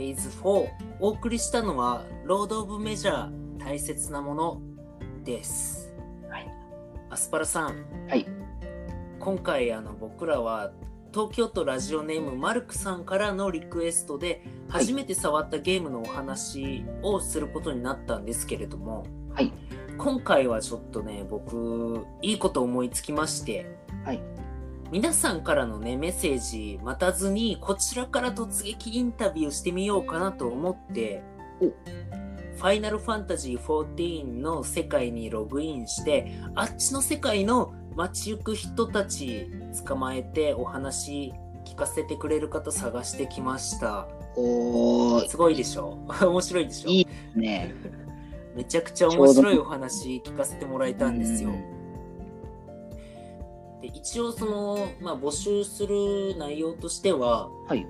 フェーズ4お送りしたのはロード・オブ・メジャー大切なものです。はい。アスパラさん、はい。今回あの僕らは東京都ラジオネームマルクさんからのリクエストではい初めて触ったゲームのお話をすることになったんですけれども、はい。今回はちょっとね僕いいこと思いつきましてはい。皆さんからのねメッセージ待たずにこちらから突撃インタビューしてみようかなと思ってお。ファイナルファンタジー14の世界にログインしてあっちの世界の街行く人たち捕まえてお話聞かせてくれる方探してきました。おー、すごいでしょ？面白いでしょ？いいね。めちゃくちゃ面白いお話聞かせてもらえたんですよ一応その、まあ、募集する内容としてははい。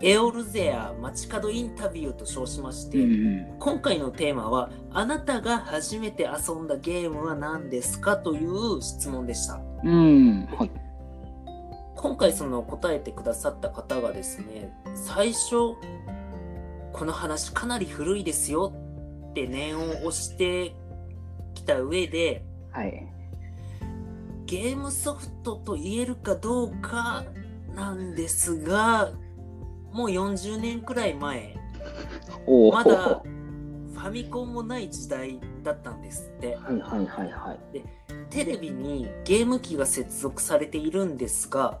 エオルゼア街角インタビューと称しまして、うん今回のテーマはあなたが初めて遊んだゲームは何ですかという質問でしたうん。うん。はい。今回その答えてくださった方がですね最初この話かなり古いですよって念を押してきた上ではい。ゲームソフトと言えるかどうかなんですがもう40年くらい前。まだファミコンもない時代だったんですってはいはいはいはい。テレビにゲーム機が接続されているんですが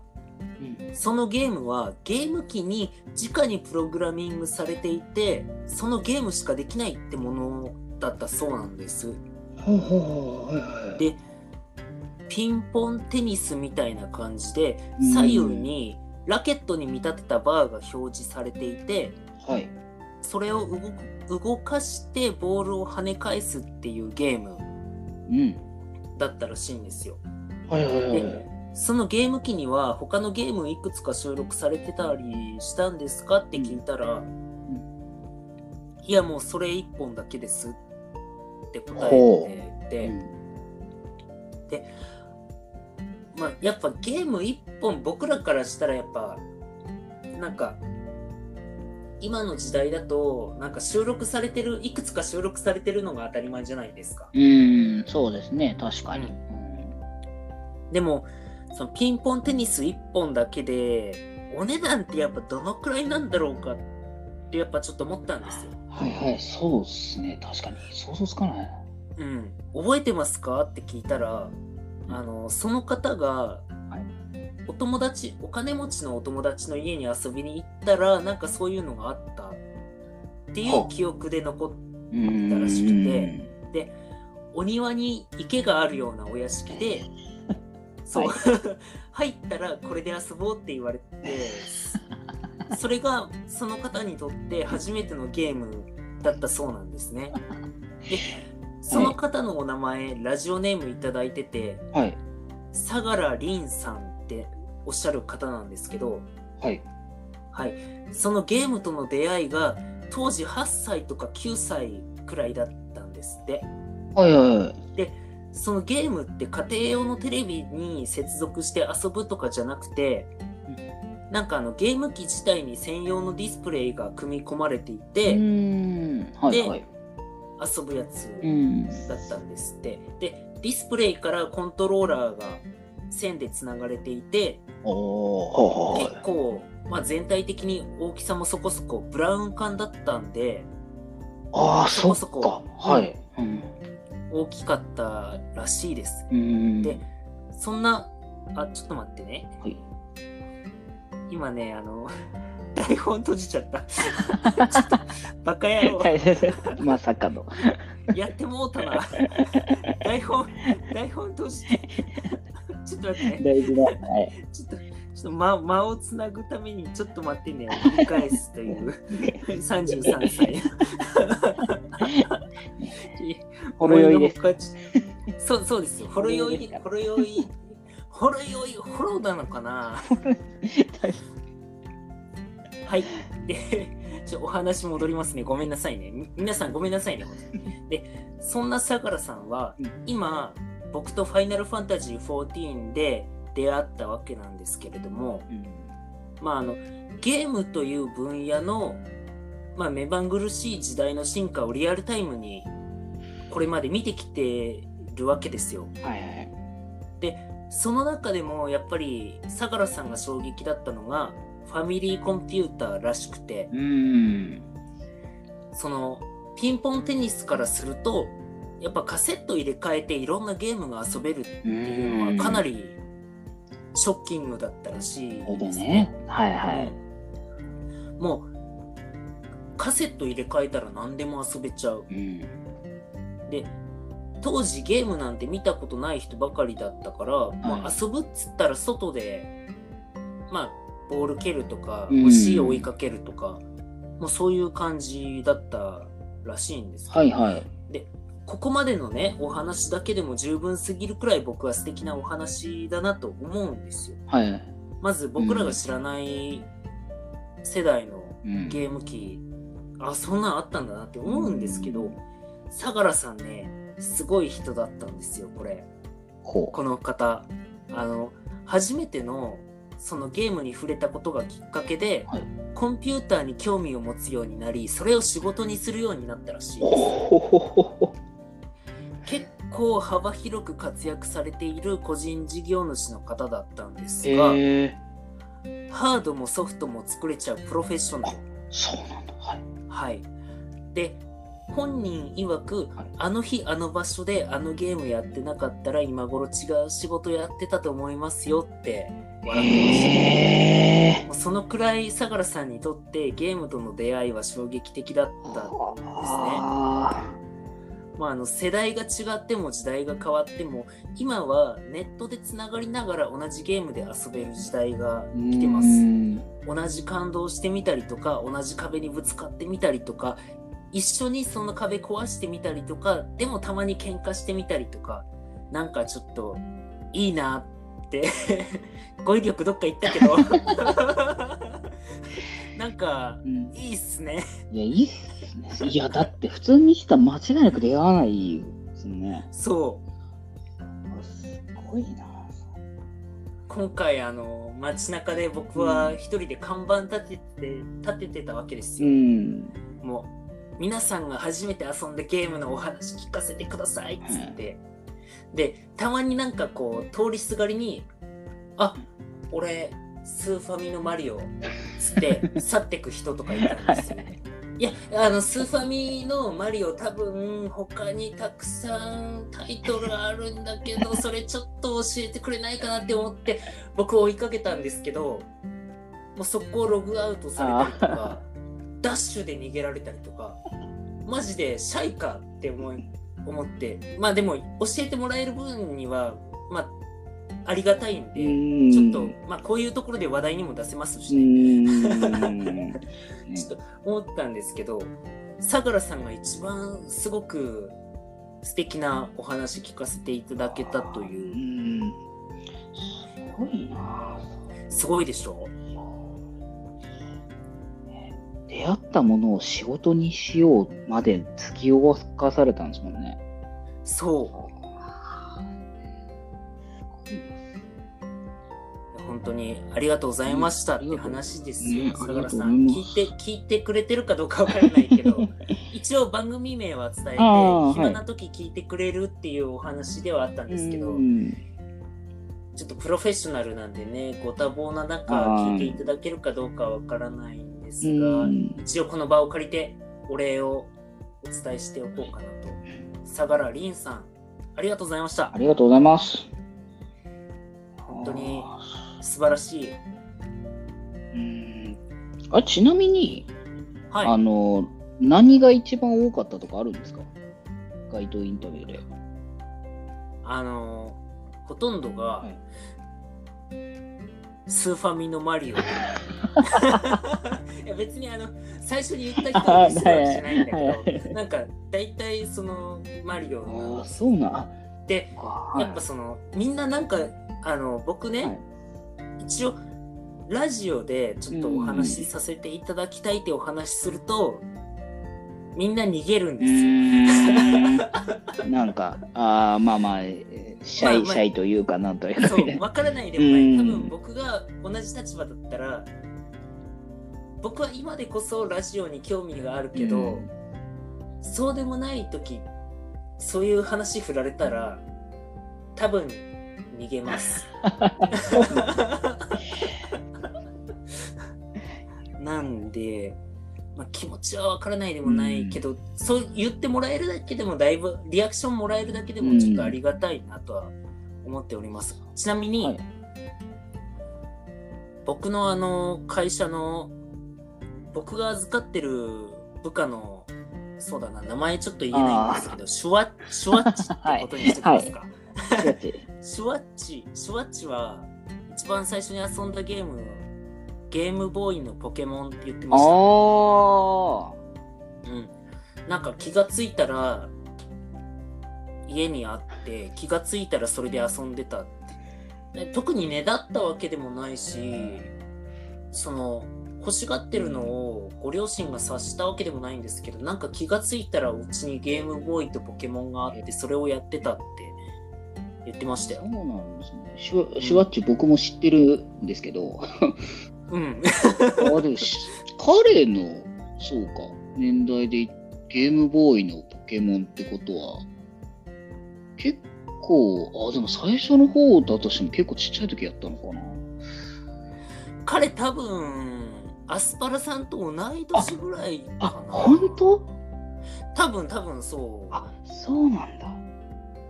うん。そのゲームはゲーム機に直にプログラミングされていてそのゲームしかできないってものだったそうなんですほうほうほう。はいはい。でピンポンテニスみたいな感じでうん左右にラケットに見立てたバーが表示されていてはい。それを動く動かしてボールを跳ね返すっていうゲームうん。だったらしいんですよ。はいはいはいでそのゲーム機には他のゲームいくつか収録されてたりしたんですかって聞いたら、いやもうそれ1本だけですって答えてて、うん。まあ、やっぱゲーム1本僕らからしたらやっぱなんか今の時代だとなんか収録されてるいくつか収録されてるのが当たり前じゃないですか。うん、そうですね。確かに。ううんでもそのピンポンテニス1本だけでお値段ってやっぱどのくらいなんだろうかってやっぱちょっと思ったんですよ。はいはい。そうですね。確かに。想像つかない。うん、覚えてますか？って聞いたらあのその方が、はい。お友達お金持ちのお友達の家に遊びに行ったらなんかそういうのがあった。っていう記憶で残っうん。たらしくて。お庭に池があるようなお屋敷でそう、は 入ったらこれで遊ぼうって言われてそれがその方にとって初めてのゲームだったそうなんですね。でその方のお名前、ラジオネームいただいててはい。相良凛さんっておっしゃる方なんですけど、はい。はい、そのゲームとの出会いが当時8歳とか9歳くらいだったんですって。はいはいはい。そのゲームって家庭用のテレビに接続して遊ぶとかじゃなくて、なんかあのゲーム機自体に専用のディスプレイが組み込まれていて、うん。はいはい。遊ぶやつうん。だったんですって。で、ディスプレイからコントローラーが線でつながれていて、結構、まあ、全体的に大きさもそこそこブラウン管だったんで、ああ、そこそこか。はい。うん。大きかったらしいです。うん。でそんな、あ、ちょっと待ってね。はい。今ね、あの、台本閉じちゃった。ちょっと、バカ野郎。まさかの。やってもうたな。台本、台本閉じて。ちょっと待ってね。大事だ。はい。ちょっと、ちょっと間間をつなぐためにちょっと待ってね、繰り返すという 33歳。ほろ酔いです。そうそうですよ。ほろ酔い、ほろ酔い、ほろ酔い、ほろなのかなはい。で、ちょお話戻りますね。ごめんなさいね。み皆さんごめんなさいね。で、そんな相良さんはうん、今、僕とファイナルファンタジー14で出会ったわけなんですけれども、うんまあ、あのゲームという分野のまあ、目まぐるしい時代の進化をリアルタイムにこれまで見てきてるわけですよ。はいはい。その中でもやっぱり相良さんが衝撃だったのがファミリーコンピューターらしくてうん。そのピンポンテニスからするとやっぱカセット入れ替えていろんなゲームが遊べるっていうのはかなりショッキングだったらしいですね。はいはい。うんもうカセット入れ替えたら何でも遊べちゃううん。で当時ゲームなんて見たことない人ばかりだったから、まあ、遊ぶっつったら外でまあボール蹴るとかうん。虫を追いかけるとか、もうそういう感じだったらしいんですけど。はいはい。ここまでのねお話だけでも十分すぎるくらい僕は素敵なお話だなと思うんですよ。はい。まず僕らが知らない世代のうん。ゲーム機、あそんなんあったんだなって思うんですけど相良さんねすごい人だったんですよこれ。ほこの方。あの初めてのそのゲームに触れたことがきっかけで、はいコンピューターに興味を持つようになりそれを仕事にするようになったらしい。結構幅広く活躍されている個人事業主の方だったんですが、えハードもソフトも作れちゃうプロフェッショナルそうなんだ。はい。はい。で、本人曰く、はいあの日あの場所であのゲームやってなかったら今頃違う仕事やってたと思いますよって笑ってました。へえ。もうそのくらい相良さんにとってゲームとの出会いは衝撃的だったんですね。あまあ、あの世代が違っても時代が変わっても今はネットでつながりながら同じゲームで遊べる時代がー来てます。うん同じ感動してみたりとか同じ壁にぶつかってみたりとか一緒にその壁壊してみたりとかでもたまに喧嘩してみたりとかなんかちょっといいなって 語彙力どっか行ったけど なんかうんいいっすねいや、いいっすね。いや、だって普通にしたら間違いなく出会わないですね。そうあすごいな。今回あの街中で僕は一人で看板立てて立ててたわけですよ、うん。もう皆さんが初めて遊んだゲームのお話聞かせてくださいっつって、でたまになんかこう通りすがりに「あ俺スーファミのマリオ」っつって去ってく人とかいたんですよね。いやあのスーファミのマリオ多分他にたくさんタイトルあるんだけど それちょっと教えてくれないかなって思って僕追いかけたんですけどもう速攻ログアウトされたりとか ダッシュで逃げられたりとかマジでシャイかって思い思ってまあでも教えてもらえる分にはまあありがたいんで、うんちょっとまあこういうところで話題にも出せますしうね、ん。ちょっと思ったんですけど相良さんが一番すごく素敵なお話聞かせていただけたといううん。すごいな。すごいでしょ？出会ったものを仕事にしようまで突き動かされたんですもんね。そう。本当にありがとうございましたって話ですよ、うん相良さん。ありがとうご聞いて聞いてくれてるかどうかわからないけど 一応番組名は伝えて暇な時聞いてくれるっていうお話ではあったんですけど、うん。ちょっとプロフェッショナルなんでねご多忙な中聞いていただけるかどうかわからないんですうが、ん。一応この場を借りてお礼をお伝えしておこうかなと。相良凛さんありがとうございました。ありがとうございます。本当に素晴らしい。うん。あちなみに、はい。あの、何が一番多かったとかあるんですか？街頭インタビューで。あのほとんどが、はい。スーファミのマリオ。い や別にあの最初に言った人にしてるわけじゃないんだけどなんか大体そのマリオあの。あ、そうなん。ではい。やっぱそのみんななんかあの僕ね、はい。一応ラジオでちょっとお話しさせていただきたいってお話しすると、みんな逃げるんうですよ。ーん。なんか、ああ、まあまあ、えーシャイ、まあまあ。シャイというか、なんというか。そう。分からないでもない、うん。多分僕が同じ立場だったら僕は今でこそラジオに興味があるけど、うんそうでもない時そういう話振られたら多分逃げます。なんで、まあ、気持ちはわからないでもないけど、そう言ってもらえるだけでもだいぶリアクションもらえるだけでもちょっとありがたいなとは思っております。ちなみに、はい僕のあの会社の僕が預かってる部下のそうだな名前ちょっと言えないんですけどシュワシュワッチってことにしてきますか、違う違うシュワッチ。シュワッチは一番最初に遊んだゲームゲームボーイのポケモンって言ってました。あうん、なんか気がついたら家にあって気がついたらそれで遊んでたで特にねだったわけでもないしその欲しがってるのをご両親が察したわけでもないんですけどなんか気がついたらうちにゲームボーイとポケモンがあってそれをやってたって言ってましたよそう。なんですね。シュシュワッチ僕も知ってるんですけど、うん。あでもし彼の、そうか、年代でゲームボーイのポケモンってことは、結構、あ、でも最初の方だとしても結構ちっちゃい時やったのかな。彼多分アスパラさんと同い年ぐらいあ。本当？多分多分そう。あ、そうなんだ。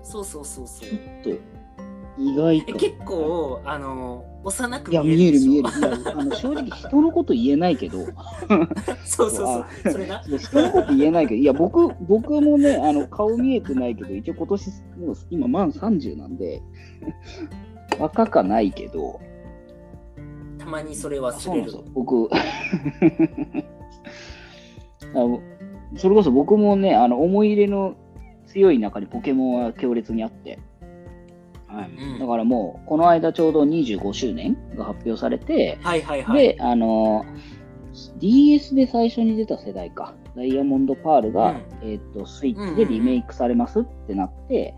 そうそうそうそうちょ。っと、意外と。え結構あの幼くいや、見見えるえるでしょ？見える。いや、あの正直人のこと言えないけど、そうそうそうあそれな。いや人のこと言えないけど、いや、僕、僕もね、あの、顔見えてないけど、一応今年、もう今満30なんで、若かないけど、たまにそれ忘れるそう。僕、あのそれこそ僕もね、あの、思い入れの強い中にポケモンは強烈にあって、はい。うんだからもう、この間ちょうど25周年が発表されて、はいはいはい。で、あの、DS で最初に出た世代か、ダイヤモンドパールが、うんえっ、と、スイッチでリメイクされますってなって、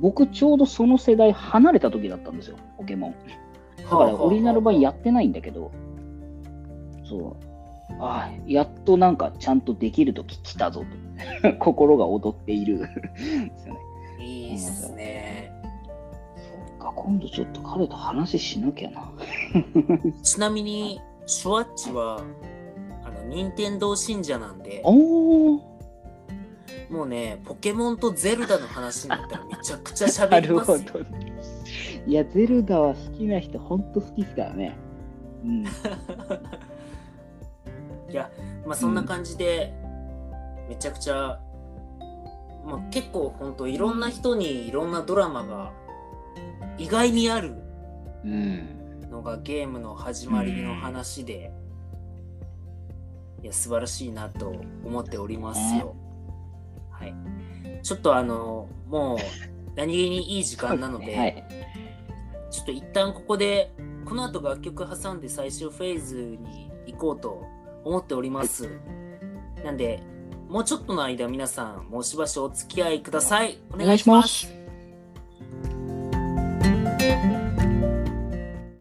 僕ちょうどその世代離れた時だったんですよ、ポケモン。だからオリジナル版やってないんだけど、そう。ああ、やっとなんかちゃんとできる時来たぞと。心が踊っているですよね。いいっすね。そっか、今度ちょっと彼と話しなきゃな。ちなみにシュワッチはあの任天堂信者なんでおー、もうねポケモンとゼルダの話になったらめちゃくちゃな喋りるほますよ。ど。いや、ゼルダは好きな人、ほんと好きですからね。うん。いやまあそんな感じで、めちゃくちゃ、まあ、結構ほんといろんな人にいろんなドラマが意外にあるうん。のがゲームの始まりの話で、いや素晴らしいなと思っておりますよ。はい。ちょっとあのもう何気にいい時間なので、はい。ちょっと一旦ここでこの後楽曲挟んで最終フェーズに行こうと思っております。なんでもうちょっとの間皆さんもうしばしお付き合いください。お願いします。